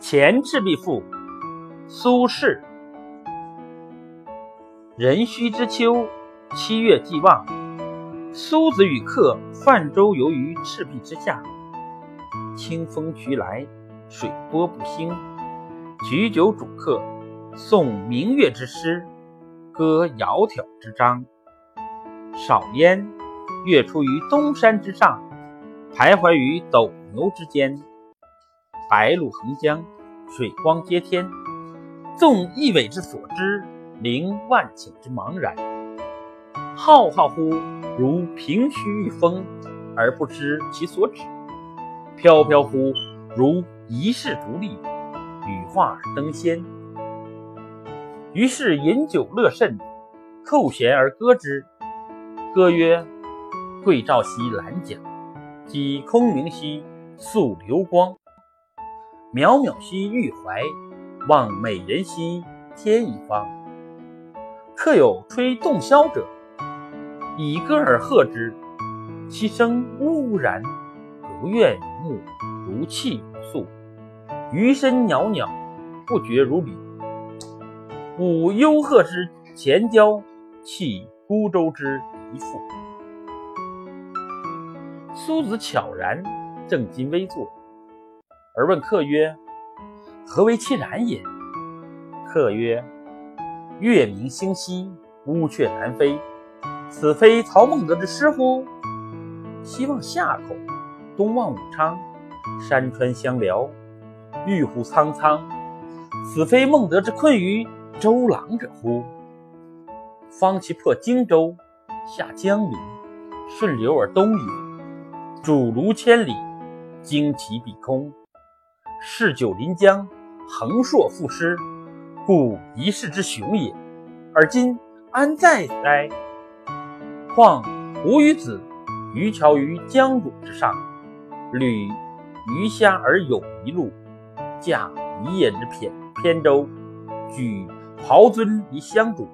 《前赤壁赋》苏轼。壬戌之秋，七月既望，苏子与客泛舟游于赤壁之下。清风徐来，水波不兴。举酒属客，诵明月之诗，歌窈窕之章。少焉，月出于东山之上，徘徊于斗牛之间。白露横江，水光接天。纵一苇之所知，凌万顷之茫然。浩浩乎如凭虚御风，而不知其所止；飘飘乎如遗世独立，羽化而登仙。于是饮酒乐甚，扣舷而歌之。歌曰：“桂棹兮兰桨，击空明兮溯流光。”渺渺兮玉怀，望美人兮天一方。客有吹洞箫者，以歌而和之，其声呜呜然，如怨如慕，如泣如诉。余声袅袅，不绝如缕。舞幽壑之潜蛟，泣孤舟之离妇。苏子悄然，正襟危坐。而问客曰：“何为其然也？”客曰：“月明星稀，乌鹊南飞。此非曹孟德之诗乎？西望夏口，东望武昌，山川相辽，郁虎苍苍。此非孟德之困于周郎者乎？方其破荆州，下江陵，顺流而东也。主卢千里，旌旗蔽空。”嗜酒临江，横槊赋诗，故一世之雄也。而今安在哉？况吾与子渔樵于江渚之上，侣鱼虾而友一路，驾一叶之扁扁舟，举匏樽以相属，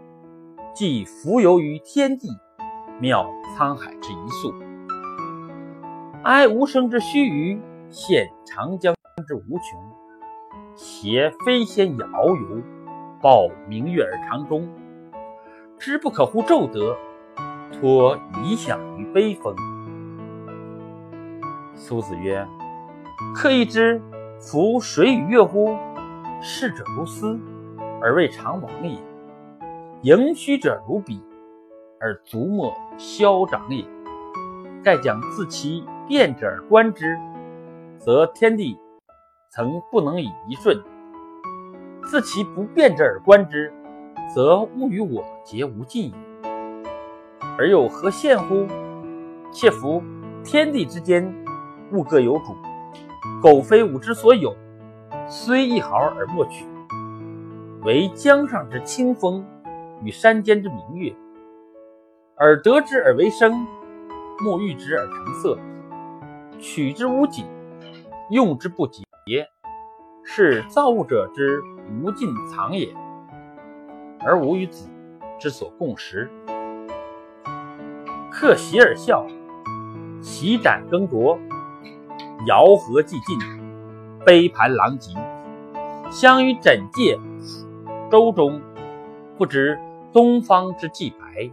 寄蜉蝣于天地，渺沧海之一粟。哀吾生之须臾，羡长江。之无穷，挟飞仙以遨游，抱明月而长终。知不可乎骤得，托遗响于悲风。苏子曰：“客亦知夫水与月乎？逝者如斯，而未尝往也；盈虚者如彼，而足莫消长也。盖将自其变者而观之，则天地。”曾不能以一瞬，自其不变者而观之，则物与我皆无尽也。而又何羡乎？切夫天地之间，物各有主。苟非吾之所有，虽一毫而莫取。惟江上之清风，与山间之明月，而得之而为声，莫遇之而成色。取之无尽，用之不竭。也是造物者之无尽藏也，而吾与子之所共识。客喜而笑，席盏更酌，肴核既尽，杯盘狼藉。相与枕藉，舟中，不知东方之既白。